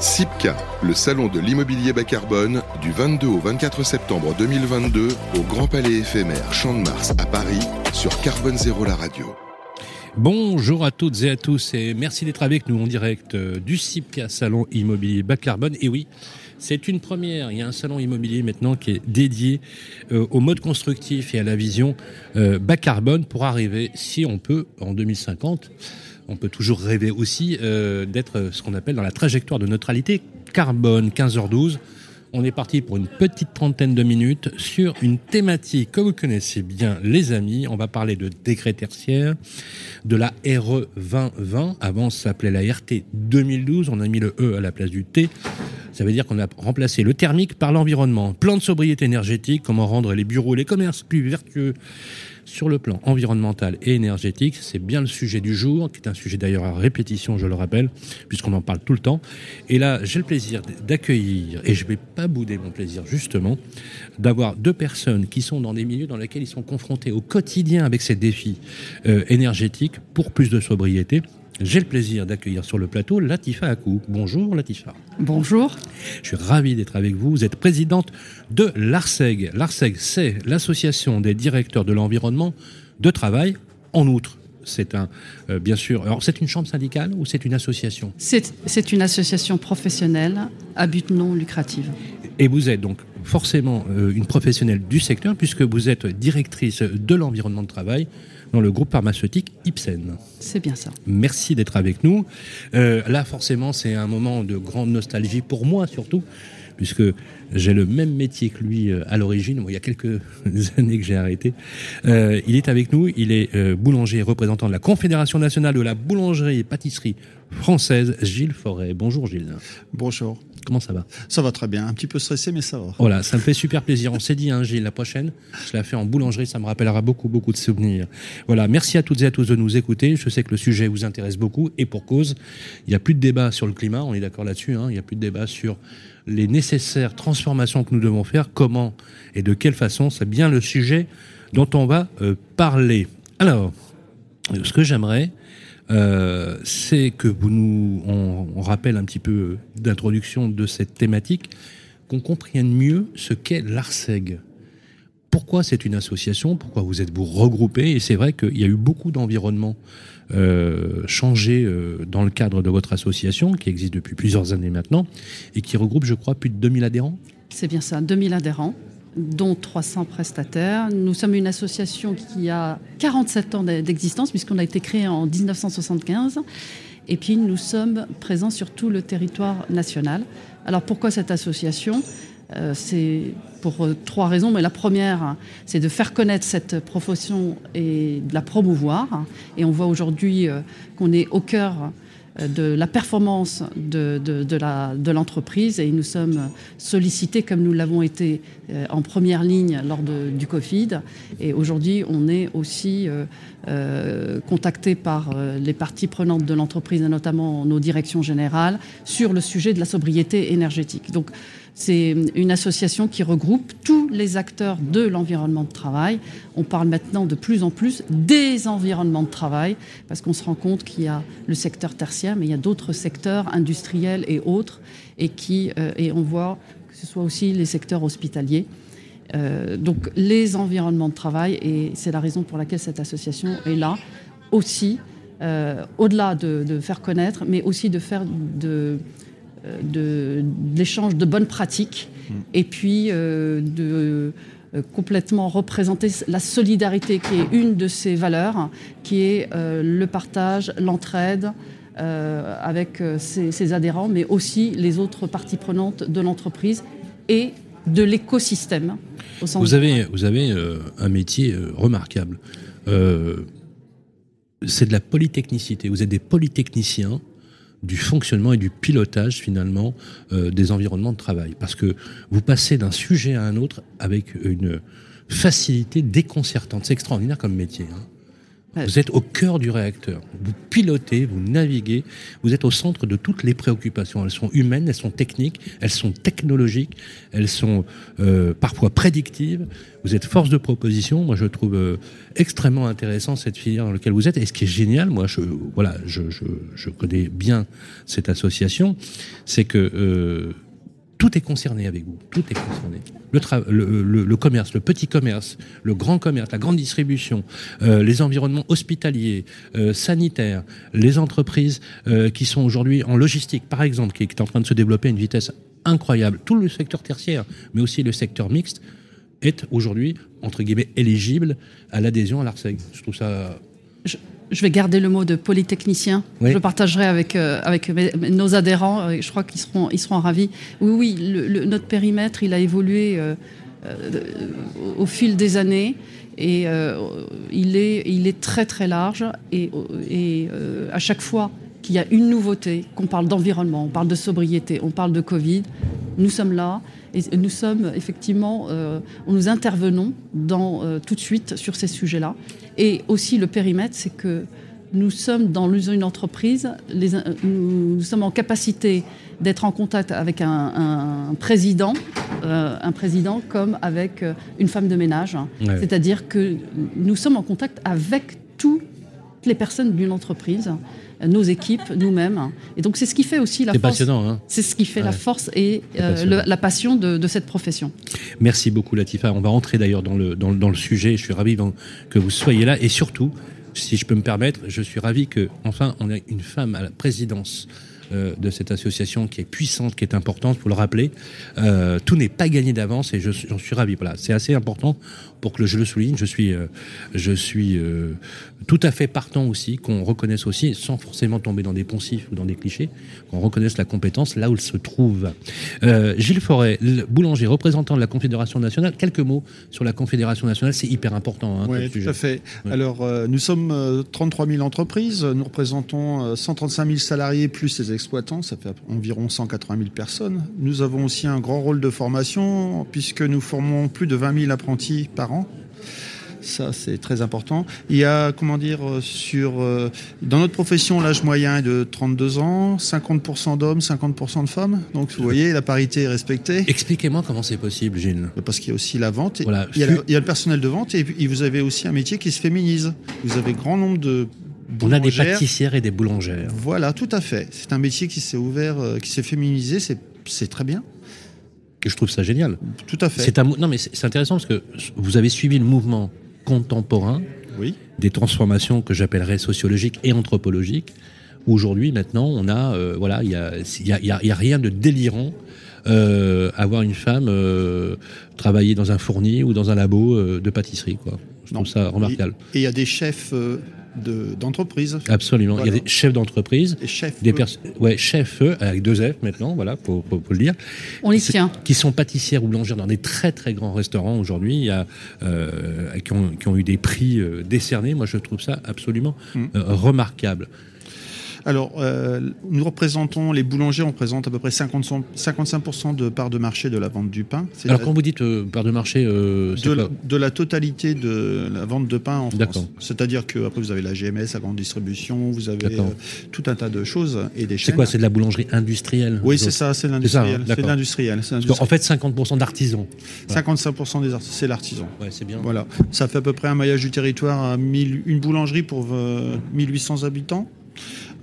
SIPCA, le salon de l'immobilier bas carbone, du 22 au 24 septembre 2022 au Grand Palais éphémère Champ de Mars à Paris sur Carbone Zéro la radio. Bonjour à toutes et à tous et merci d'être avec nous en direct euh, du SIPCA Salon Immobilier Bas Carbone. Et oui, c'est une première. Il y a un salon immobilier maintenant qui est dédié euh, au mode constructif et à la vision euh, bas carbone pour arriver, si on peut, en 2050 on peut toujours rêver aussi euh, d'être ce qu'on appelle dans la trajectoire de neutralité carbone 15h12. On est parti pour une petite trentaine de minutes sur une thématique que vous connaissez bien, les amis. On va parler de décret tertiaire, de la RE 2020. Avant, ça s'appelait la RT 2012. On a mis le E à la place du T. Ça veut dire qu'on a remplacé le thermique par l'environnement. Plan de sobriété énergétique, comment rendre les bureaux, les commerces plus vertueux sur le plan environnemental et énergétique. C'est bien le sujet du jour, qui est un sujet d'ailleurs à répétition, je le rappelle, puisqu'on en parle tout le temps. Et là, j'ai le plaisir d'accueillir, et je ne vais pas bouder mon plaisir justement, d'avoir deux personnes qui sont dans des milieux dans lesquels ils sont confrontés au quotidien avec ces défis euh, énergétiques pour plus de sobriété. J'ai le plaisir d'accueillir sur le plateau Latifa Akou. Bonjour Latifa. Bonjour. Je suis ravi d'être avec vous. Vous êtes présidente de l'ARSEG. L'ARSEG, c'est l'association des directeurs de l'environnement de travail. En outre, c'est un, euh, bien sûr, alors c'est une chambre syndicale ou c'est une association? C'est une association professionnelle à but non lucratif. Et vous êtes donc forcément euh, une professionnelle du secteur puisque vous êtes directrice de l'environnement de travail dans le groupe pharmaceutique Ipsen. C'est bien ça. Merci d'être avec nous. Euh, là, forcément, c'est un moment de grande nostalgie pour moi surtout, puisque j'ai le même métier que lui euh, à l'origine. il y a quelques années que j'ai arrêté. Euh, il est avec nous. Il est boulanger et représentant de la Confédération nationale de la boulangerie et pâtisserie française, Gilles Forêt. Bonjour Gilles. Bonjour. Comment ça va? Ça va très bien. Un petit peu stressé, mais ça va. Voilà, ça me fait super plaisir. On s'est dit, hein, Gilles, la prochaine, je la fais en boulangerie, ça me rappellera beaucoup, beaucoup de souvenirs. Voilà, merci à toutes et à tous de nous écouter. Je sais que le sujet vous intéresse beaucoup et pour cause. Il n'y a plus de débat sur le climat, on est d'accord là-dessus. Hein. il n'y a plus de débat sur les nécessaires transformations que nous devons faire, comment et de quelle façon. C'est bien le sujet dont on va euh, parler. Alors, ce que j'aimerais, euh, c'est que vous nous, on, rappelle un petit peu d'introduction de cette thématique, qu'on comprenne mieux ce qu'est l'ARSEG. Pourquoi c'est une association? Pourquoi vous êtes vous regroupés? Et c'est vrai qu'il y a eu beaucoup d'environnements euh, changés euh, dans le cadre de votre association, qui existe depuis plusieurs années maintenant, et qui regroupe, je crois, plus de 2000 adhérents? C'est bien ça, 2000 adhérents dont 300 prestataires. Nous sommes une association qui a 47 ans d'existence, puisqu'on a été créé en 1975. Et puis nous sommes présents sur tout le territoire national. Alors pourquoi cette association? Euh, C'est pour euh, trois raisons, mais la première, c'est de faire connaître cette profession et de la promouvoir. Et on voit aujourd'hui euh, qu'on est au cœur de la performance de, l'entreprise et nous sommes sollicités comme nous l'avons été euh, en première ligne lors du Covid. Et aujourd'hui, on est aussi euh, euh, contacté par les parties prenantes de l'entreprise et notamment nos directions générales sur le sujet de la sobriété énergétique. Donc, c'est une association qui regroupe tous les acteurs de l'environnement de travail. On parle maintenant de plus en plus des environnements de travail, parce qu'on se rend compte qu'il y a le secteur tertiaire, mais il y a d'autres secteurs industriels et autres, et, qui, euh, et on voit que ce soit aussi les secteurs hospitaliers. Euh, donc les environnements de travail, et c'est la raison pour laquelle cette association est là, aussi, euh, au-delà de, de, faire connaître, mais aussi de faire de de, l'échange de bonnes pratiques mm. et puis euh, de euh, complètement représenter la solidarité qui est une de ces valeurs, qui est euh, le partage, l'entraide avec ses, adhérents, mais aussi les autres parties prenantes de l'entreprise et de l'écosystème. Vous avez, vous avez un métier remarquable. c'est de la polytechnicité. Vous êtes des polytechniciens du fonctionnement et du pilotage finalement euh, des environnements de travail. Parce que vous passez d'un sujet à un autre avec une facilité déconcertante. C'est extraordinaire comme métier. Hein. Vous êtes au cœur du réacteur. Vous pilotez, vous naviguez, vous êtes au centre de toutes les préoccupations. Elles sont humaines, elles sont techniques, elles sont technologiques, elles sont euh, parfois prédictives. Vous êtes force de proposition. Moi, je trouve euh, extrêmement intéressant cette filière dans laquelle vous êtes. Et ce qui est génial, moi, je, voilà, je, connais bien cette association, c'est que euh, tout est concerné avec vous. Tout est concerné. Le, commerce, le petit commerce, le grand commerce, la grande distribution, euh, les environnements hospitaliers, euh, sanitaires, les entreprises euh, qui sont aujourd'hui en logistique, par exemple, qui est en train de se développer à une vitesse incroyable. Tout le secteur tertiaire, mais aussi le secteur mixte, est aujourd'hui, entre guillemets, éligible à l'adhésion à l'ARSEG. Je trouve ça vais garder le mot de polytechnicien. Je le partagerai avec, euh, avec nos adhérents. Euh, je crois qu'ils seront, ils seront ravis. Oui, oui, le, notre périmètre, il a évolué euh, au fil des années. Et il, est, il est très très large. Et, et à chaque fois qu'il y a une nouveauté, qu'on parle d'environnement, on parle de sobriété, on parle de Covid, nous sommes là. Et nous sommes effectivement, nous intervenons dans, tout de suite sur ces sujets-là. Et aussi le périmètre, c'est que nous sommes dans une entreprise, les, nous sommes en capacité d'être en contact avec un, président, euh, un président comme avec euh, une femme de ménage. C'est-à-dire que nous sommes en contact avec toutes les personnes d'une entreprise, nos équipes, nous-mêmes. Et donc c'est ce qui fait aussi la force. passionnant. Hein c'est ce qui fait la force et euh, la passion de, de, cette profession. Merci beaucoup Latifa. On va rentrer d'ailleurs dans le, dans, dans, le sujet. Je suis ravi que vous soyez là et surtout, si je peux me permettre, je suis ravi que enfin on ait une femme à la présidence euh, de cette association qui est puissante, qui est importante, pour le rappeler. Euh, tout n'est pas gagné d'avance et j'en suis ravi. Voilà, c'est assez important pour que je le souligne. Je suis, euh, je suis tout à fait partant aussi qu'on reconnaisse aussi, sans forcément tomber dans des poncifs ou dans des clichés, qu'on reconnaisse la compétence là où elle se trouve. Gilles Forêt, boulanger, représentant de la Confédération nationale. Quelques mots sur la Confédération nationale, c'est hyper important. Hein, oui, tout à fait. Alors, nous sommes 33 000 entreprises, nous représentons 135 000 salariés plus les exploitants, ça fait environ 180 000 personnes. Nous avons aussi un grand rôle de formation, puisque nous formons plus de 20 000 apprentis par an. Ça, c'est très important. Il y a, comment dire, euh, sur, euh, dans notre profession, l'âge moyen est de 32 ans, 50% d'hommes, 50% de femmes. Donc, vous voyez, la parité est respectée. Expliquez-moi comment c'est possible, Gilles. Parce qu'il y a aussi la vente. il, y a le personnel de vente et, vous avez aussi un métier qui se féminise. Vous avez grand nombre de on a des pâtissières et des boulangères. Voilà, tout à fait. C'est un métier qui s'est ouvert, euh, qui s'est féminisé, c'est très bien je trouve ça génial. Tout à fait. C'est un, non, mais c'est intéressant parce que vous avez suivi le mouvement contemporain oui. des transformations que j'appellerais sociologiques et anthropologiques. Aujourd'hui, maintenant, on a, euh, voilà, il y a, y, a, y a, rien de délirant euh, avoir une femme euh, travailler dans un fourni ou dans un labo euh, de pâtisserie, quoi. Je trouve ça remarquable. Et il y a des chefs d'entreprise. Absolument. Il y a des chefs d'entreprise. Et chefs. Des ouais, chefs avec deux F maintenant, voilà, faut, faut, le dire. On les tient. Qui sont pâtissières ou boulangères dans des très très grands restaurants aujourd'hui, il y a euh, qui, ont, qui, ont, eu des prix euh, décernés. Moi, je trouve ça absolument mm. euh, remarquable. Alors, euh, nous représentons, les boulangers, on représente à peu près 50, 55% de part de marché de la vente du pain. Alors, quand vous dites euh, part de marché, euh, de, la, de, la totalité de la vente de pain en France. C'est-à-dire qu'après, vous avez la GMS, la grande distribution, vous avez tout un tas de choses et des C'est quoi? C'est de la boulangerie industrielle? Oui, c'est ça, c'est l'industriel. C'est l'industriel. En fait, 50% d'artisans. 55% des artisans, c'est l'artisan. Ouais, c'est bien. Voilà. Ça fait à peu près un maillage du territoire à 1000, une boulangerie pour 1800 habitants.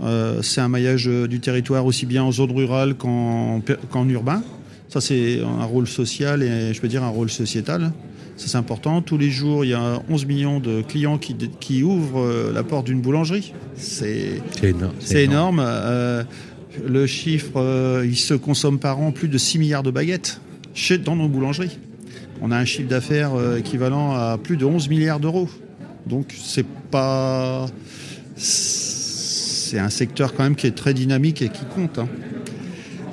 Euh, c'est un maillage euh, du territoire aussi bien en zone rurale qu'en urbain. Ça, c'est un rôle social et je peux dire un rôle sociétal. Ça, c'est important. Tous les jours, il y a 11 millions de clients qui, qui ouvrent euh, la porte d'une boulangerie. C'est énorme. énorme. le chiffre, il se consomme par an plus de 6 milliards de baguettes chez, dans nos boulangeries. On a un chiffre d'affaires équivalent à plus de 11 milliards d'euros. Donc, c'est pas c'est un secteur quand même qui est très dynamique et qui compte. Hein.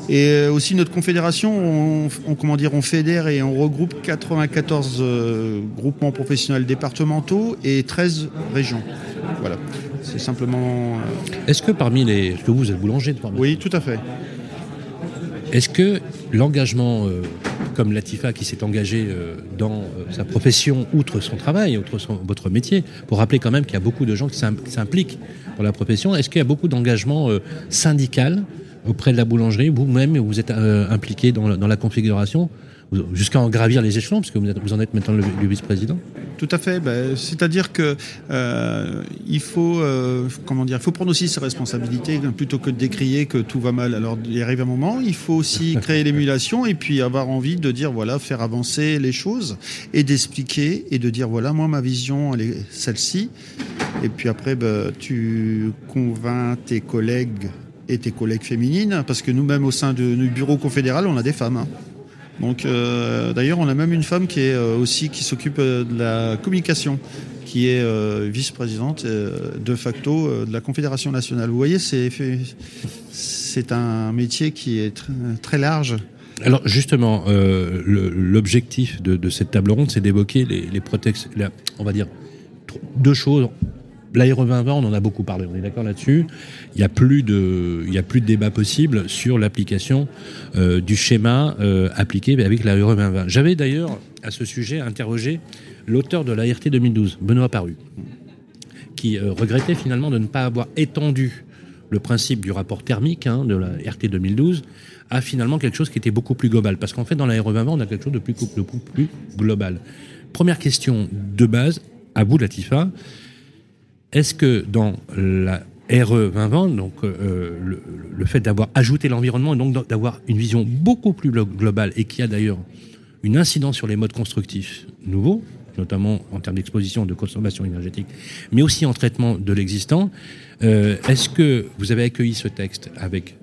Et euh, aussi notre confédération, on, comment dire, on fédère et on regroupe 94 euh, groupements professionnels départementaux et 13 régions. Voilà, c'est simplement. Euh, Est-ce que parmi les, est-ce que vous êtes boulanger de Oui, tout à fait. Est-ce que l'engagement, euh, comme Latifa qui s'est engagé euh, dans euh, sa profession, outre son travail, outre votre métier, pour rappeler quand même qu'il y a beaucoup de gens qui s'impliquent dans la profession, est-ce qu'il y a beaucoup d'engagement syndical auprès de la boulangerie Vous-même, vous êtes impliqué dans la configuration jusqu'à en gravir les échelons, parce que vous, vous en êtes maintenant le, vice-président Tout à fait. Ben, c'est-à-dire que euh, il faut, euh, comment dire, il faut prendre aussi ses responsabilités plutôt que de décrier que tout va mal. Alors il arrive un moment, il faut aussi créer l'émulation et puis avoir envie de dire voilà, faire avancer les choses et d'expliquer et de dire voilà, moi ma vision elle est celle-ci. Et puis après, ben, tu convaincs tes collègues et tes collègues féminines, parce que nous-mêmes au sein du bureau confédéral, on a des femmes. Hein. Donc, euh, d'ailleurs, on a même une femme qui est euh, aussi qui s'occupe euh, de la communication, qui est vice-présidente de facto de la Confédération nationale. Vous voyez, c'est un métier qui est très, large. Alors justement, l'objectif de, cette table ronde, c'est d'évoquer les, les protections, on va dire deux choses L'aéro 2020, on en a beaucoup parlé, on est d'accord là-dessus. Il n'y a, plus de, a plus de débat possible sur l'application euh, du schéma euh, appliqué avec l'aéro 2020. J'avais d'ailleurs, à ce sujet, interrogé l'auteur de la RT 2012, Benoît Paru, qui euh, regrettait finalement de ne pas avoir étendu le principe du rapport thermique hein, de la RT 2012 à finalement quelque chose qui était beaucoup plus global. Parce qu'en fait, dans l'aéro 2020, on a quelque chose de plus, de plus global. Première question de base, à vous, Latifa. Est-ce que dans la RE 2020, donc euh, le, fait d'avoir ajouté l'environnement et donc d'avoir une vision beaucoup plus globale et qui a d'ailleurs une incidence sur les modes constructifs nouveaux, notamment en termes d'exposition, de consommation énergétique, mais aussi en traitement de l'existant, euh, est-ce que vous avez accueilli ce texte avec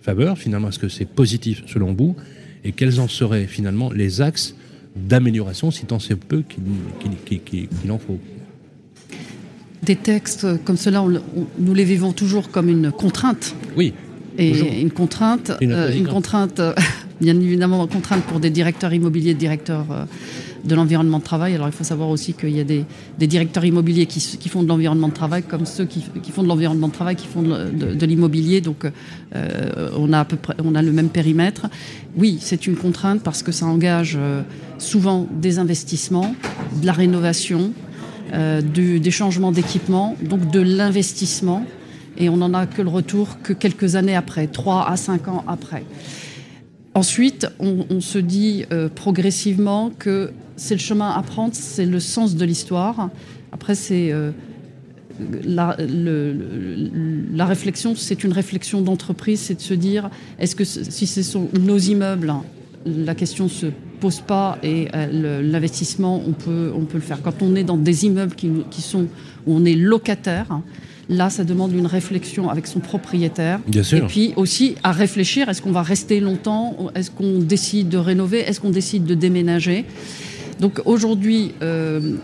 faveur Finalement, est-ce que c'est positif selon vous Et quels en seraient finalement les axes d'amélioration, si tant c'est peu qu'il en faut? Des textes comme cela, nous les vivons toujours comme une contrainte. Oui. Et une contrainte, une, euh, contrainte, euh, bien évidemment, une contrainte pour des directeurs immobiliers, directeurs euh, de l'environnement de travail. Alors il faut savoir aussi qu'il y a des, directeurs immobiliers qui, font de l'environnement de travail, comme ceux qui, font de l'environnement de travail, qui font de, l'immobilier. Donc on a à peu près, on a le même périmètre. Oui, c'est une contrainte parce que ça engage souvent des investissements, de la rénovation, euh, des changements d'équipement, donc de l'investissement. Et on n'en a que le retour que quelques années après, 3 à 5 ans après. Ensuite, on, se dit euh, progressivement que c'est le chemin à prendre, c'est le sens de l'histoire. Après, c'est euh, la, la, réflexion, c'est une réflexion d'entreprise, c'est de se dire est-ce que si ce sont nos immeubles, la question se pose pas et euh, l'investissement, on peut, on peut le faire. Quand on est dans des immeubles qui, qui sont, où on est locataire, là, ça demande une réflexion avec son propriétaire. Bien sûr. Et puis aussi à réfléchir, est-ce qu'on va rester longtemps Est-ce qu'on décide de rénover Est-ce qu'on décide de déménager? Donc aujourd'hui, euh,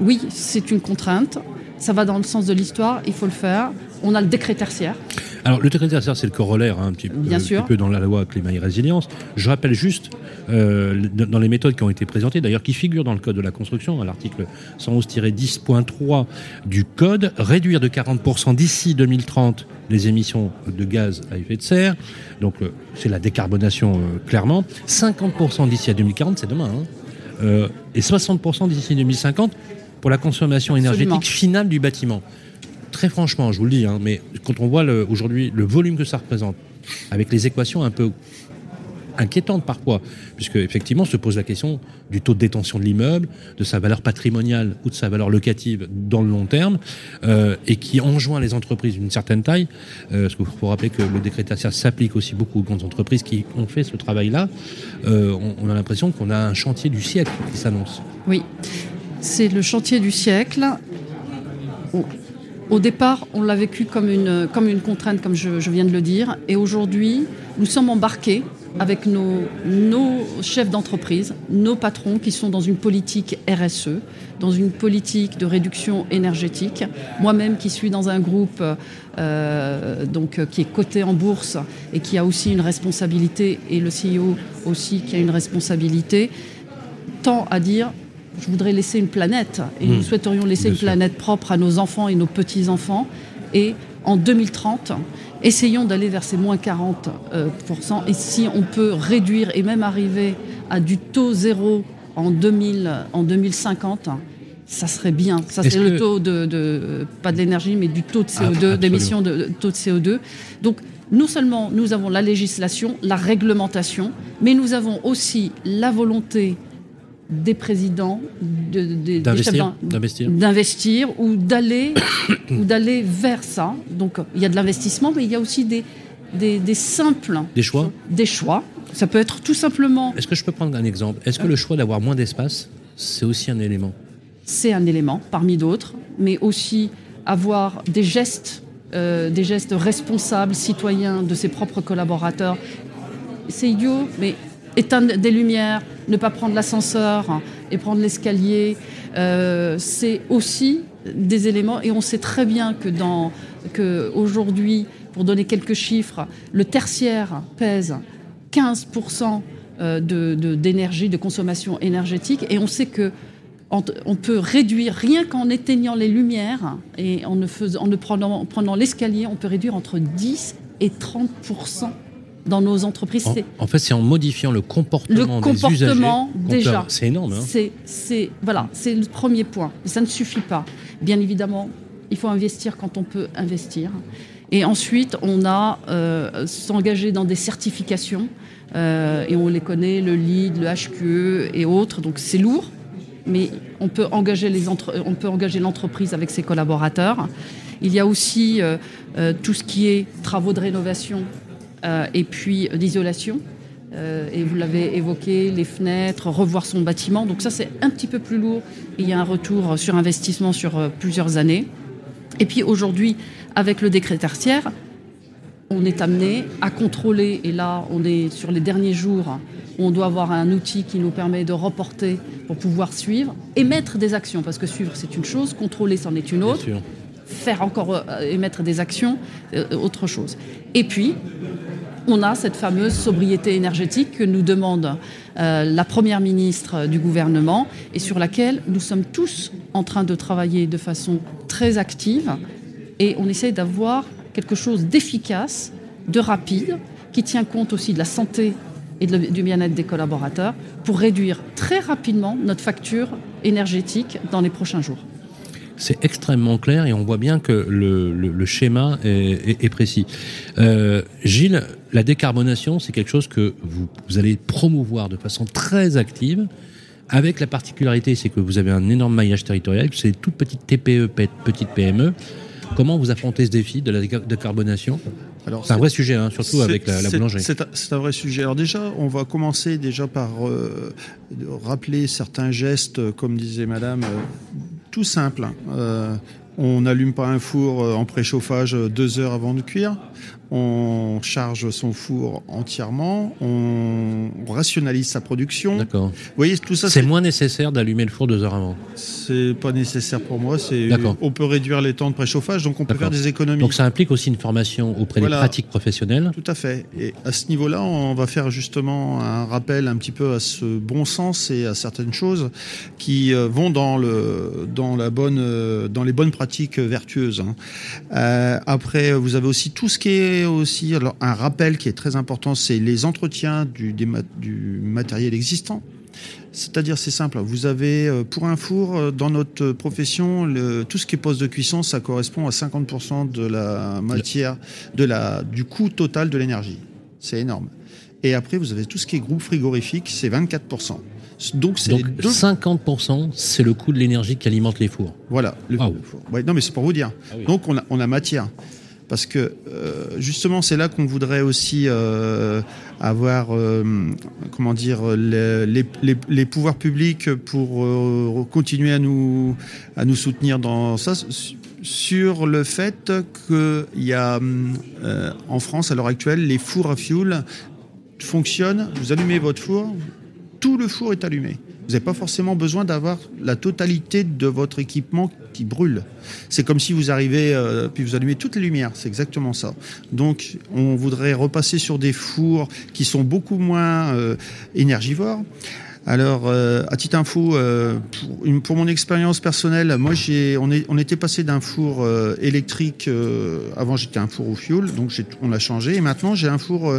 oui, c'est une contrainte. Ça va dans le sens de l'histoire, il faut le faire. On a le décret tertiaire. Alors, le décret tertiaire, c'est le corollaire, hein, un, petit peu, dans la loi climat et résilience. Je rappelle juste, euh, dans les méthodes qui ont été présentées, d'ailleurs qui figurent dans le Code de la construction, à l'article 111-10.3 du Code, réduire de 40% d'ici 2030 les émissions de gaz à effet de serre. Donc, euh, c'est la décarbonation, euh, clairement. 50% d'ici à 2040, c'est demain. Hein. et 60% d'ici 2050 pour la consommation énergétique finale du bâtiment très franchement, je vous le dis, hein, mais quand on voit aujourd'hui le volume que ça représente, avec les équations un peu inquiétantes parfois, puisque effectivement se pose la question du taux de détention de l'immeuble, de sa valeur patrimoniale ou de sa valeur locative dans le long terme, euh, et qui enjoint les entreprises d'une certaine taille, euh, parce qu'il faut rappeler que le décret tertiaire s'applique aussi beaucoup aux grandes entreprises qui ont fait ce travail-là, euh, on, on, a l'impression qu'on a un chantier du siècle qui s'annonce. Oui, c'est le chantier du siècle. Au départ, on l'a vécu comme une, contrainte, comme je, viens de le dire. Et aujourd'hui, nous sommes embarqués avec nos, chefs d'entreprise, nos patrons qui sont dans une politique RSE, dans une politique de réduction énergétique. Moi-même qui suis dans un groupe euh, donc, qui est coté en bourse et qui a aussi une responsabilité, et le CEO aussi qui a une responsabilité, tend à dire je voudrais laisser une planète et nous hmm. souhaiterions laisser une planète propre à nos enfants et nos petits-enfants. Et en 2030, Essayons d'aller vers ces moins 40%. et si on peut réduire et même arriver à du taux zéro en, 2000, en 2050, ça serait bien. Ça, c'est le taux de, pas de l'énergie, mais du taux de CO2, d'émission de, taux de CO2. Donc, non seulement nous avons la législation, la réglementation, mais nous avons aussi la volonté des présidents d'investir ou d'aller ou d'aller vers ça. Donc il y a de l'investissement, mais il y a aussi des, des, simples des choix. Des choix. Ça peut être tout simplement. Est-ce que je peux prendre un exemple? Est-ce que le choix d'avoir moins d'espace, c'est aussi un élément? C'est un élément parmi d'autres, mais aussi avoir des gestes euh, des gestes responsables, citoyens de ses propres collaborateurs. C'est idiot, mais éteindre des lumières, ne pas prendre l'ascenseur et prendre l'escalier, euh, c'est aussi des éléments. Et on sait très bien que, aujourd'hui, pour donner quelques chiffres, le tertiaire pèse 15% euh, d'énergie, de, de consommation énergétique, et on sait que on peut réduire, rien qu'en éteignant les lumières et en ne, faisant, prenant, prenant l'escalier, on peut réduire entre 10 et 30 dans nos entreprises. En, fait, c'est en modifiant le comportement, le comportement déjà. C'est énorme. Hein. c'est voilà, c'est le premier point. ça ne suffit pas. Bien évidemment, il faut investir quand on peut investir. Et ensuite, on a euh, s'engager dans des certifications. Euh, et on les connaît, le LEED, le HQE et autres. Donc c'est lourd, mais on peut engager les on peut engager l'entreprise avec ses collaborateurs. Il y a aussi euh, euh, tout ce qui est travaux de rénovation et puis d'isolation. et vous l'avez évoqué, les fenêtres, revoir son bâtiment. Donc ça, c'est un petit peu plus lourd. Il y a un retour sur investissement sur plusieurs années. Et puis aujourd'hui, avec le décret tertiaire, on est amené à contrôler, et là on est sur les derniers jours, on doit avoir un outil qui nous permet de reporter pour pouvoir suivre, émettre des actions, parce que suivre c'est une chose, contrôler c'en est une autre, faire encore euh, émettre des actions, euh, autre chose. Et puis, on a cette fameuse sobriété énergétique que nous demande euh, la Première ministre du gouvernement et sur laquelle nous sommes tous en train de travailler de façon très active et on essaye d'avoir quelque chose d'efficace, de rapide, qui tient compte aussi de la santé et du bien-être des collaborateurs pour réduire très rapidement notre facture énergétique dans les prochains jours. C'est extrêmement clair et on voit bien que le, schéma est, précis. Euh, Gilles, la décarbonation, c'est quelque chose que vous, vous, allez promouvoir de façon très active, avec la particularité, c'est que vous avez un énorme maillage territorial, c'est toutes petites TPE, petites PME. Comment vous affrontez ce défi de la décarbonation? C'est un vrai sujet, hein, surtout avec la, boulangerie. C'est un vrai sujet. Alors déjà, on va commencer déjà par euh, rappeler certains gestes, comme disait Madame, euh, tout simples. Euh, on n'allume pas un four en préchauffage deux heures avant de cuire on charge son four entièrement, on rationalise sa production. D'accord. Vous voyez, tout ça. C'est moins nécessaire d'allumer le four deux heures avant. C'est pas nécessaire pour moi. C'est. On peut réduire les temps de préchauffage, donc on peut faire des économies. Donc ça implique aussi une formation auprès des pratiques professionnelles. Tout à fait. Et à ce niveau-là, on va faire justement un rappel un petit peu à ce bon sens et à certaines choses qui euh, vont dans le dans la bonne euh, dans les bonnes pratiques vertueuses. Hein. Euh, après, vous avez aussi tout ce qui est aussi alors, un rappel qui est très important, c'est les entretiens du, du matériel existant. C'est-à-dire, c'est simple. Vous avez, euh, pour un four, euh, dans notre profession, le, tout ce qui est poste de cuisson, ça correspond à 50% de la matière, de la, du coût total de l'énergie. C'est énorme. Et après, vous avez tout ce qui est groupe frigorifique, c'est 24%. Donc, c'est 50%, c'est le coût de l'énergie qui alimente les fours. Voilà, le, four. non, mais c'est pour vous dire. Ah Donc, on a, on a matière parce que euh, justement c'est là qu'on voudrait aussi euh, avoir euh, comment dire les, pouvoirs publics pour continuer à nous à nous soutenir dans ça. Sur le fait qu'il y a en France à l'heure actuelle les fours à fioul fonctionnent. Vous allumez votre four tout le four est allumé vous n'avez pas forcément besoin d'avoir la totalité de votre équipement qui brûle. C'est comme si vous arrivez, euh, puis vous allumez toutes les lumières. C'est exactement ça. Donc, on voudrait repasser sur des fours qui sont beaucoup moins euh, énergivores. Alors, euh, à titre info, euh, pour, une- pour mon expérience personnelle, moi, j'ai, on, est, on était passé d'un four euh, électrique. avant, j'étais un four au fioul, donc on l'a changé. Et maintenant, j'ai un four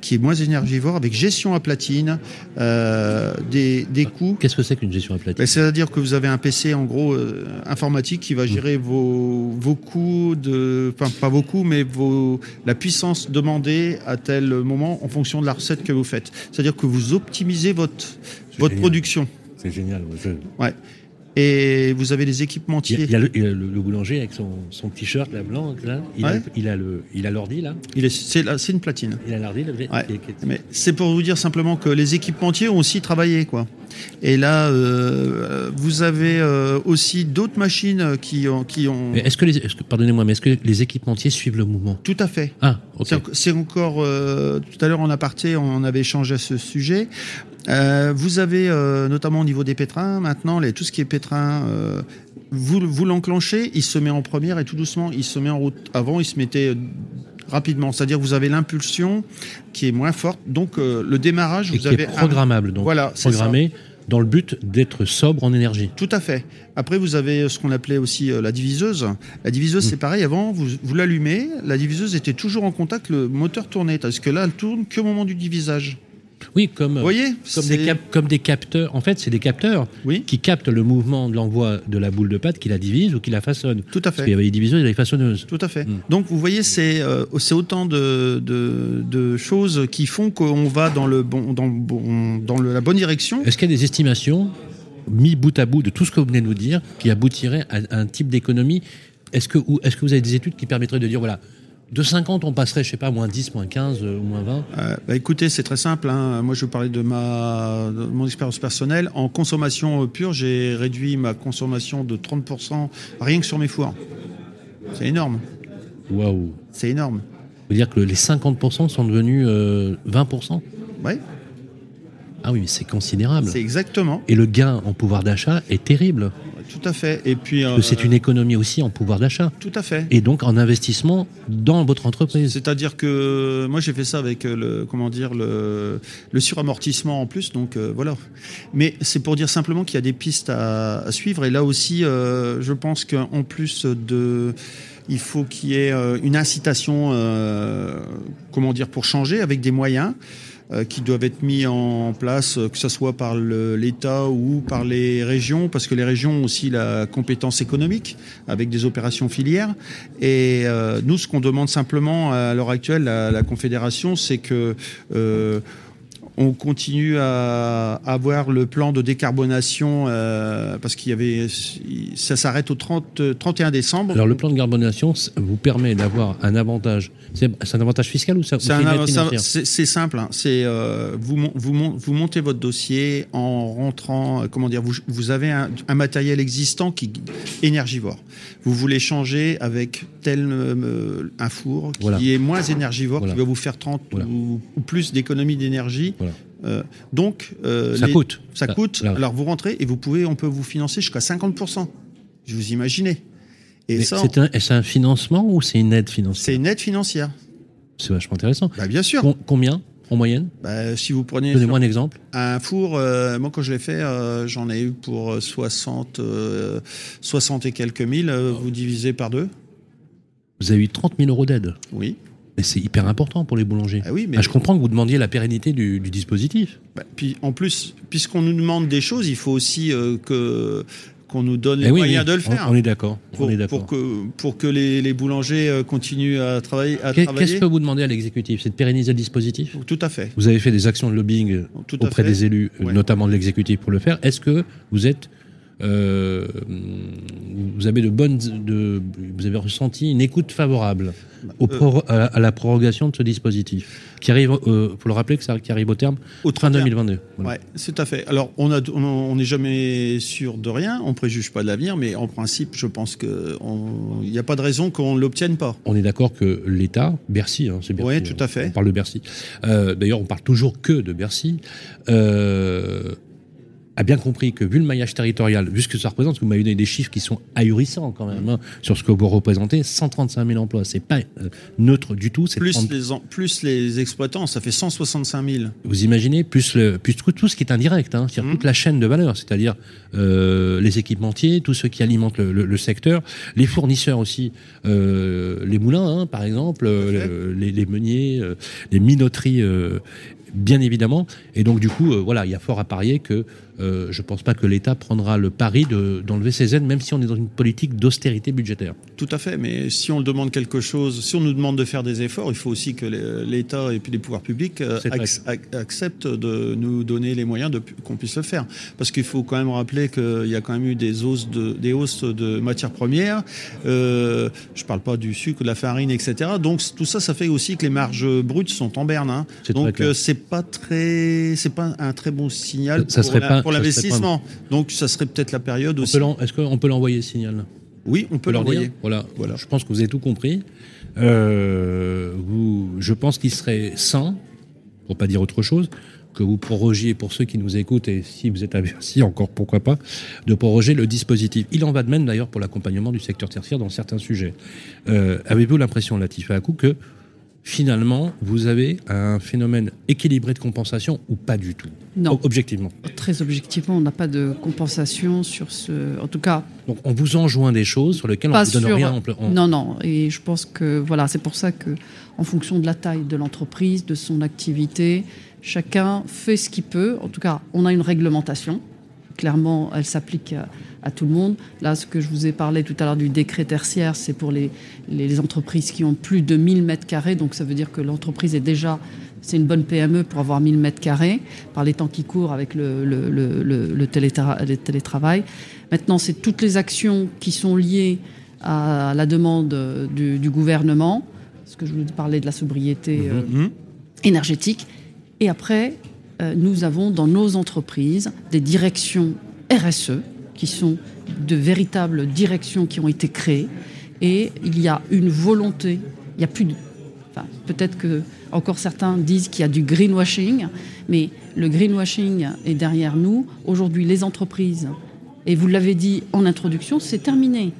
qui est moins énergivore, avec gestion à platine, des, des coûts. Qu'est-ce que c'est qu'une gestion à platine? Ben, C'est-à-dire que vous avez un PC en gros informatique qui va gérer vos, vos coûts, de, enfin pas vos coûts, mais vos, la puissance demandée à tel moment en fonction de la recette que vous faites. C'est-à-dire que vous optimisez votre, votre génial. production. C'est génial. je- Ouais. Et vous avez des a, équipementiers. il y a le, il y a le- le boulanger avec son, son t-shirt là, blanc, là. Il, a, il a le, il a l'ordi là. Il est, c'est, une platine. Il a l'ordi. là, Ouais. est- est- Mais c'est pour vous dire simplement que les équipementiers ont aussi travaillé, quoi. Et là, euh, vous avez euh, aussi d'autres machines qui ont, qui ont. Mais Est-ce que les, est-ce que, pardonnez-moi, mais est-ce que les équipementiers suivent le mouvement? Tout à fait. Ah, ok. C'est enc- C'est encore euh, tout à l'heure en aparté, on avait échangé à ce sujet. Euh, vous avez euh, notamment au niveau des pétrins maintenant les, tout ce qui est pétrin. euh, vous vous l'enclenchez, il se met en première et tout doucement il se met en route. Avant il se mettait rapidement, c'est-à-dire vous avez l'impulsion qui est moins forte, donc le démarrage Et vous qui avez est un- programmable, donc Voilà, c'est programmé dans le but d'être sobre en énergie. Tout à fait. Après, vous avez ce qu'on appelait aussi la diviseuse. La diviseuse, Mm. c'est pareil. Avant, vous, vous l'allumez, la diviseuse était toujours en contact, le moteur tournait. Parce que là, elle tourne qu'au moment du divisage. Oui, comme, Vous voyez comme, des cap- comme des capteurs. En fait, c'est des capteurs Oui, qui captent le mouvement de l'envoi de la boule de pâte, qui la divise ou qui la façonne. tout à Parce qu'il y fait. avait les diviseuses et les façonneuses. Tout à fait. Mm. Donc, vous voyez, c'est euh, autant de, de, de choses qui font qu'on va dans, le bon, dans, bon, dans le- la bonne direction. Est-ce qu'il y a des estimations mis bout à bout de tout ce que vous venez de nous dire qui aboutiraient à un type d'économie? Est-ce que, est-ce que vous avez des études qui permettraient de dire, voilà, de 50, on passerait, je sais pas, moins 10, moins 15, euh, moins 20 Euh, bah, écoutez, c'est très simple. hein. Moi, je vais vous parler de, ma, de mon expérience personnelle. En consommation euh, pure, j'ai réduit ma consommation de 30% rien que sur mes fours. C'est énorme. Waouh C'est énorme. Ça veut dire que les 50% sont devenus euh, 20% Ouais, Ah oui, mais c'est considérable. c'est exactement. Et le gain en pouvoir d'achat est terrible. Tout à fait. Et puis. Que C'est une économie aussi en pouvoir d'achat. Tout à fait. Et donc en investissement dans votre entreprise. C'est-à-dire que moi j'ai fait ça avec euh, le comment dire le, le suramortissement en plus donc euh, voilà. Mais c'est pour dire simplement qu'il y a des pistes à, à suivre et là aussi euh, je pense qu'en plus de il faut qu'il y ait euh, une incitation euh, comment dire pour changer avec des moyens euh, qui doivent être mis en place, euh, que ce soit par l'État ou par les régions, parce que les régions ont aussi la compétence économique avec des opérations filières. Et euh, nous, ce qu'on demande simplement à l'heure actuelle à la Confédération, c'est que euh, on continue à avoir le plan de décarbonation euh, parce qu'il y avait ça s'arrête au 30, 31 décembre. Alors le plan de carbonation c- vous permet d'avoir un avantage. C'est un avantage fiscal ou ça C'est simple. hein. C'est euh, vous, mon- vous, mon- vous montez votre dossier en rentrant. euh, Comment dire Vous, vous avez un, un matériel existant qui énergivore. Vous voulez changer avec tel euh, un four qui Voilà. est moins énergivore, Voilà. qui va vous faire 30 Voilà. ou, ou plus d'économie d'énergie. Euh, donc euh, Ça les- coûte. Ça coûte. là. Alors vous rentrez et vous pouvez, on peut vous financer jusqu'à 50%. Je vous imaginez. Et C'est un, financement ou c'est une aide financière c'est une aide financière. C'est vachement intéressant. Bah, bien sûr. Com- combien en moyenne Bah, si vous prenez Donnez-moi un exemple. Un four, euh, moi quand je l'ai fait, euh, j'en ai eu pour euh, 60, euh, 60 et quelques mille, euh, vous divisez par deux. Vous avez eu 30 000 euros d'aide. Oui. Mais c'est hyper important pour les boulangers. Ah oui, mais Ah, je comprends que vous demandiez la pérennité du, du dispositif. bah, puis en plus, puisqu'on nous demande des choses, il faut aussi euh, que qu'on nous donne les Eh oui, moyens oui, de le faire. On, est d'accord. pour, pour que pour que les, les boulangers euh, continuent à travailler. À travailler. Qu'est-ce que vous demandez à l'exécutif C'est de pérenniser le dispositif? Tout à fait. Vous avez fait des actions de lobbying Tout auprès des élus, Ouais. notamment de l'exécutif, pour le faire. Est-ce que vous êtes, euh, vous avez de bonnes, de, vous avez ressenti une écoute favorable au euh, pro- à, à la prorogation de ce dispositif, qui arrive, euh, faut le rappeler que ça qui arrive au terme Au fin 31. 2022. Voilà. Ouais, c'est à fait. Alors, on a, on on n'est jamais sûr de rien, on préjuge pas de l'avenir, mais en principe, je pense que il n'y a pas de raison qu'on l'obtienne pas. On est d'accord que l'État, Bercy, hein, c'est Bercy. Hein, tout à fait. On parle de Bercy. Euh, D'ailleurs, on parle toujours que de Bercy. Euh, a bien compris que vu le maillage territorial, vu ce que ça représente, vous m'avez donné des chiffres qui sont ahurissants quand même, hein, sur ce que vous représentez, 135 000 emplois, c'est pas euh, neutre du tout. c'est Plus, 30 les, en- plus les exploitants, ça fait 165 000. Vous imaginez, plus, le, plus tout, ce qui est indirect, hein, c'est-à-dire Mhm. toute la chaîne de valeur, c'est-à-dire euh, les équipementiers, tous ceux qui alimentent le, le- le secteur, les fournisseurs aussi, euh, les moulins, hein, par exemple, euh, les, les meuniers, euh, les minoteries, euh, bien évidemment. Et donc, du coup, euh, voilà, il y a fort à parier que euh, je pense pas que l'État prendra le pari de- d'enlever ces aides, même si on est dans une politique d'austérité budgétaire. Tout à fait, mais si on demande quelque chose, si on nous demande de faire des efforts, il faut aussi que l'État et puis les pouvoirs publics euh, ac- acceptent de nous donner les moyens de qu'on puisse le faire. Parce qu'il faut quand même rappeler qu'il y a quand même eu des hausses de, des hausses de matières premières. Euh, je parle pas du sucre, de la farine, etc. Donc tout ça, ça fait aussi que les marges brutes sont en berne. hein. Donc c'est pas très, c'est pas un très bon signal Ça pour serait la- pas- pour l'investissement. Donc ça serait peut-être la période On aussi. Est-ce qu'on peut l'envoyer signal? Oui, on peut l'envoyer. Voilà. Voilà. Je pense que vous avez tout compris. Euh, vous, je pense qu'il serait sain, pour pas dire autre chose, que vous prorogiez pour ceux qui nous écoutent et si vous êtes avertis, encore pourquoi pas, de proroger le dispositif. Il en va de même d'ailleurs pour l'accompagnement du secteur tertiaire dans certains sujets. Euh, Avez-vous l'impression, Latif Akou, que finalement vous avez un phénomène équilibré de compensation ou pas du tout Non. Objectivement. Très objectivement, on n'a pas de compensation sur ce. En tout cas, Donc on vous enjoint des choses sur lesquelles on ne vous donne sur. rien en- Non, non. Et je pense que voilà, c'est pour ça que, en fonction de la taille de l'entreprise, de son activité, chacun fait ce qu'il peut. En tout cas, on a une réglementation. Clairement, elle s'applique à, à tout le monde. Là, ce que je vous ai parlé tout à l'heure du décret tertiaire, c'est pour les, entreprises qui ont plus de 1000 mètres carrés. Donc, ça veut dire que l'entreprise est déjà, c'est une bonne PME pour avoir 1000 mètres carrés par les temps qui courent avec le, le, le, le- le télétra- le télétravail. Maintenant, c'est toutes les actions qui sont liées à la demande du, du gouvernement, parce que je vous parlais de la sobriété euh, Mhm. énergétique. Et après, euh, nous avons dans nos entreprises des directions RSE, qui sont de véritables directions qui ont été créées. Et il y a une volonté, il y a plus de... Enfin, peut-être que encore certains disent qu'il y a du greenwashing, mais le greenwashing est derrière nous. Aujourd'hui, les entreprises, et vous l'avez dit en introduction, c'est terminé.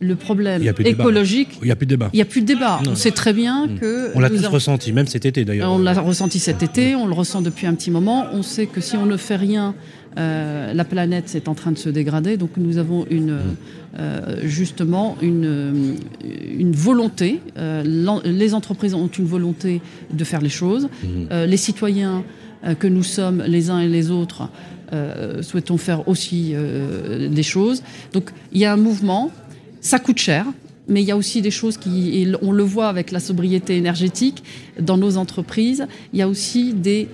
Le problème écologique, Il n'y a plus de débat. il n'y a plus de débat. Non. On sait très bien que... On l'a tous avons- ressenti, même cet été d'ailleurs. on l'a ressenti cet été, on le ressent depuis un petit moment. On sait que si on ne fait rien, euh, la planète est en train de se dégrader. Donc nous avons une, euh, justement une, euh, une volonté. euh, les entreprises ont une volonté de faire les choses. Euh, les citoyens que nous sommes les uns et les autres souhaitons faire aussi des choses. Donc il y a un mouvement. Ça coûte cher. Mais il y a aussi des choses qui, et on le voit avec la sobriété énergétique dans nos entreprises, il y a aussi des,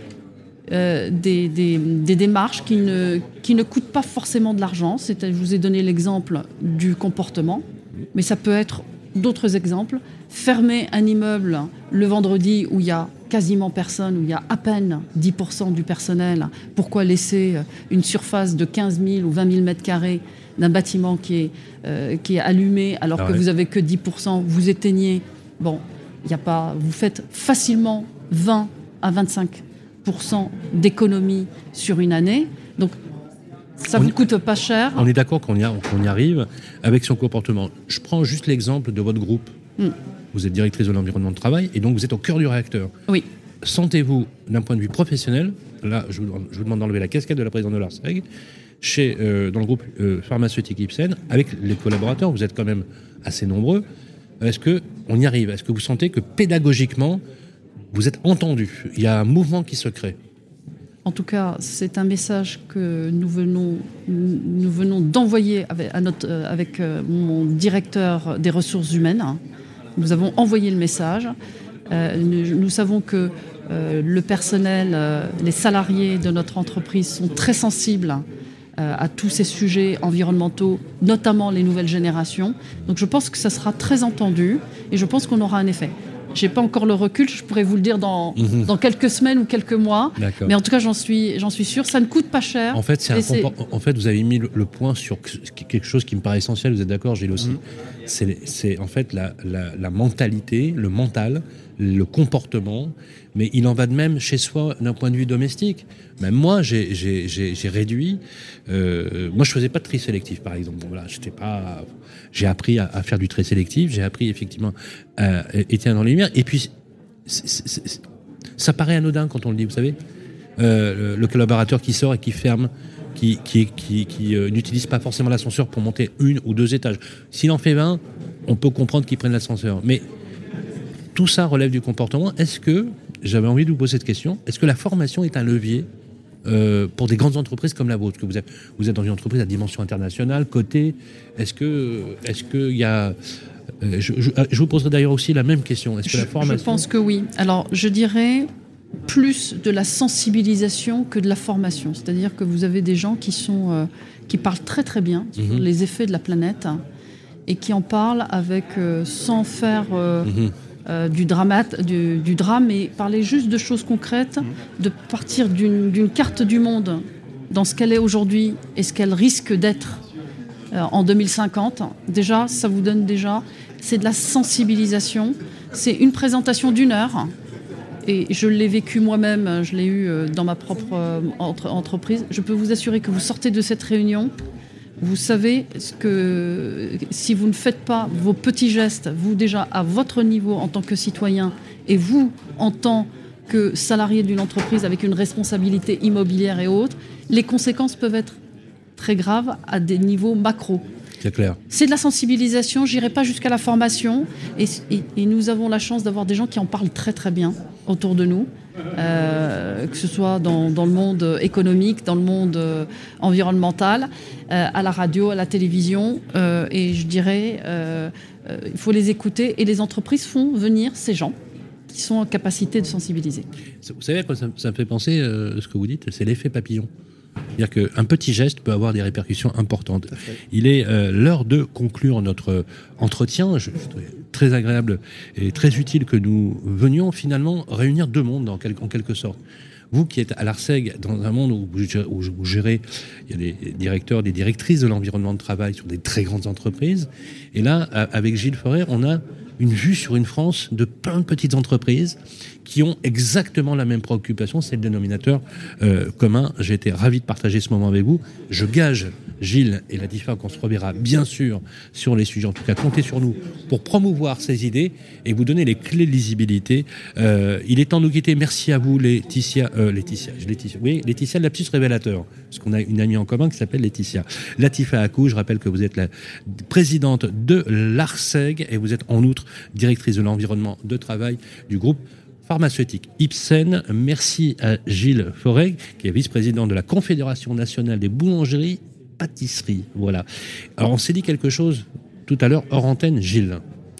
euh, des, des- des démarches qui ne, qui ne coûtent pas forcément de l'argent. Je vous ai donné l'exemple du comportement, mais ça peut être d'autres exemples. Fermer un immeuble le vendredi où il y a quasiment personne, où il y a à peine 10% du personnel, pourquoi laisser une surface de 15 000 ou 20 000 mètres carrés d'un bâtiment qui est, euh, qui est allumé alors Ah que vous avez que 10%, vous éteignez. Bon, il y a pas, vous faites facilement 20 à 25 d'économie sur une année. Donc, ça ne vous coûte pas cher. On est d'accord qu'on y, arrive avec son comportement. Je prends juste l'exemple de votre groupe. Mm. Vous êtes directrice de l'environnement de travail et donc vous êtes au cœur du réacteur. Oui. Sentez-vous, d'un point de vue professionnel, là je vous, je vous demande d'enlever la casquette de la présidente de l'ARSEG, chez, euh, dans le groupe euh, pharmaceutique Ipsen, avec les collaborateurs, vous êtes quand même assez nombreux, est-ce qu'on y arrive? Est-ce que vous sentez que pédagogiquement, vous êtes entendu Il y a un mouvement qui se crée En tout cas, c'est un message que nous venons, nous venons d'envoyer avec, euh, avec euh, mon directeur des ressources humaines. Nous avons envoyé le message. Euh, nous, savons que le personnel, les salariés de notre entreprise sont très sensibles à tous ces sujets environnementaux, notamment les nouvelles générations. Donc je pense que ça sera très entendu et je pense qu'on aura un effet. Je n'ai pas encore le recul, je pourrais vous le dire dans, Mhm. dans quelques semaines ou quelques mois. Mais en tout cas, j'en suis, j'en suis sûre. Ça ne coûte pas cher. En fait, c'est un Et c'est- compor- en fait, vous avez mis le, le point sur que- quelque chose qui me paraît essentiel. Vous êtes d'accord, Gilles aussi. C'est, c'est en fait la, la- mentalité, le mental le comportement, mais il en va de même chez soi d'un point de vue domestique. Même moi, j'ai réduit. Euh, moi, je faisais pas de tri sélectif, par exemple. voilà, j'étais pas. J'ai appris à, faire du tri sélectif. J'ai appris effectivement à éteindre les lumières. Et puis, ça paraît anodin quand on le dit, vous savez. Euh, le, collaborateur qui sort et qui ferme, qui, qui, qui, qui euh, n'utilise pas forcément l'ascenseur pour monter une ou deux étages. S'il en fait 20, on peut comprendre qu'il prenne l'ascenseur. Mais tout ça relève du comportement. Est-ce que, j'avais envie de vous poser cette question, est-ce que la formation est un levier euh, pour des grandes entreprises comme la vôtre, que vous êtes, vous êtes dans une entreprise à dimension internationale, cotée, est-ce que, est-ce qu'il y a je, je, vous poserai d'ailleurs aussi la même question. Est-ce que la formation Je pense que oui. Alors, je dirais plus de la sensibilisation que de la formation. C'est-à-dire que vous avez des gens qui sont euh, qui parlent très très bien sur mhm. les effets de la planète et qui en parlent avec sans faire mhm. Euh, du, du, drame et parler juste de choses concrètes, mmh. de partir d'une carte du monde dans ce qu'elle est aujourd'hui et ce qu'elle risque d'être euh, en 2050. Déjà, ça vous donne déjà, c'est de la sensibilisation. C'est une présentation d'une heure. Et je l'ai vécu moi-même, je l'ai eu euh, dans ma propre entreprise. Je peux vous assurer que vous sortez de cette réunion vous savez que si vous ne faites pas vos petits gestes, vous déjà à votre niveau en tant que citoyen et vous en tant que salarié d'une entreprise avec une responsabilité immobilière et autres, les conséquences peuvent être très graves à des niveaux macro. C'est clair. C'est de la sensibilisation, j'irai pas jusqu'à la formation. Et, et, nous avons la chance d'avoir des gens qui en parlent très très bien autour de nous. Euh, que ce soit dans, le monde économique, dans le monde euh, environnemental, euh, à la radio, à la télévision. et je dirais, il faut les écouter et les entreprises font venir ces gens qui sont en capacité de sensibiliser. Vous savez quoi ça, ça me fait penser, ce que vous dites, c'est l'effet papillon. C'est-à-dire qu'un petit geste peut avoir des répercussions importantes. Il est euh, l'heure de conclure notre entretien. Je, très agréable et très utile que nous venions finalement réunir deux mondes en, quelque sorte. Vous qui êtes à l'ARSEG, dans un monde où vous, gérez, il y a des directeurs, des directrices de l'environnement de travail sur des très grandes entreprises. Et là, avec Gilles Forêt, on a une vue sur une France de plein de petites entreprises qui ont exactement la même préoccupation, c'est le dénominateur euh, commun. J'ai été ravi de partager ce moment avec vous. Je gage, Gilles et Latifa, qu'on se reverra bien sûr sur les sujets. En tout cas, comptez sur nous pour promouvoir ces idées et vous donner les clés de lisibilité. Euh, il est temps de nous quitter. Merci à vous, Laetitia. Euh, Laetitia, Laetitia, oui, Laetitia, la petite révélateur. Parce qu'on a une amie en commun qui s'appelle Laetitia. Latifa Akou, je rappelle que vous êtes la présidente de l'ARSEG et vous êtes en outre directrice de l'environnement de travail du groupe pharmaceutique Ipsen. Merci à Gilles Foreg, qui est vice-président de la Confédération nationale des boulangeries pâtisseries. Voilà. Alors on s'est dit quelque chose tout à l'heure hors antenne, Gilles.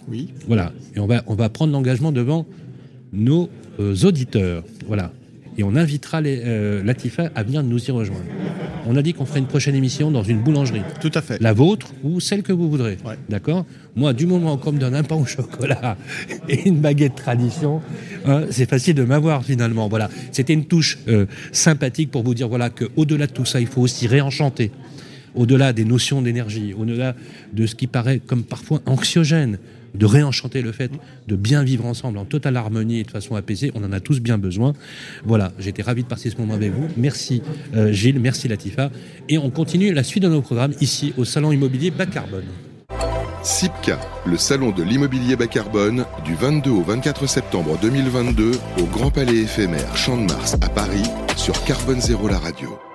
Oui. Voilà. Et on va, on va prendre l'engagement devant nos euh, auditeurs. Voilà et on invitera les, euh, Latifa à venir nous y rejoindre. On a dit qu'on ferait une prochaine émission dans une boulangerie. Tout à fait. La vôtre ou celle que vous voudrez. D'accord? Moi, du moment qu'on me donne un pain au chocolat et une baguette tradition, hein, c'est facile de m'avoir finalement. Voilà. C'était une touche euh, sympathique pour vous dire voilà qu'au-delà de tout ça, il faut aussi réenchanter. Au-delà des notions d'énergie, au-delà de ce qui paraît comme parfois anxiogène, de réenchanter le fait de bien vivre ensemble en totale harmonie et de façon apaisée. On en a tous bien besoin. Voilà, j'étais ravi de passer ce moment avec vous. Merci euh, Gilles, merci Latifa. Et on continue la suite de nos programmes ici au Salon Immobilier Bas Carbone. SIPCA, le salon de l'immobilier bas carbone, du 22 au 24 septembre 2022 au Grand Palais éphémère Champ de Mars à Paris sur Carbone Zéro la radio.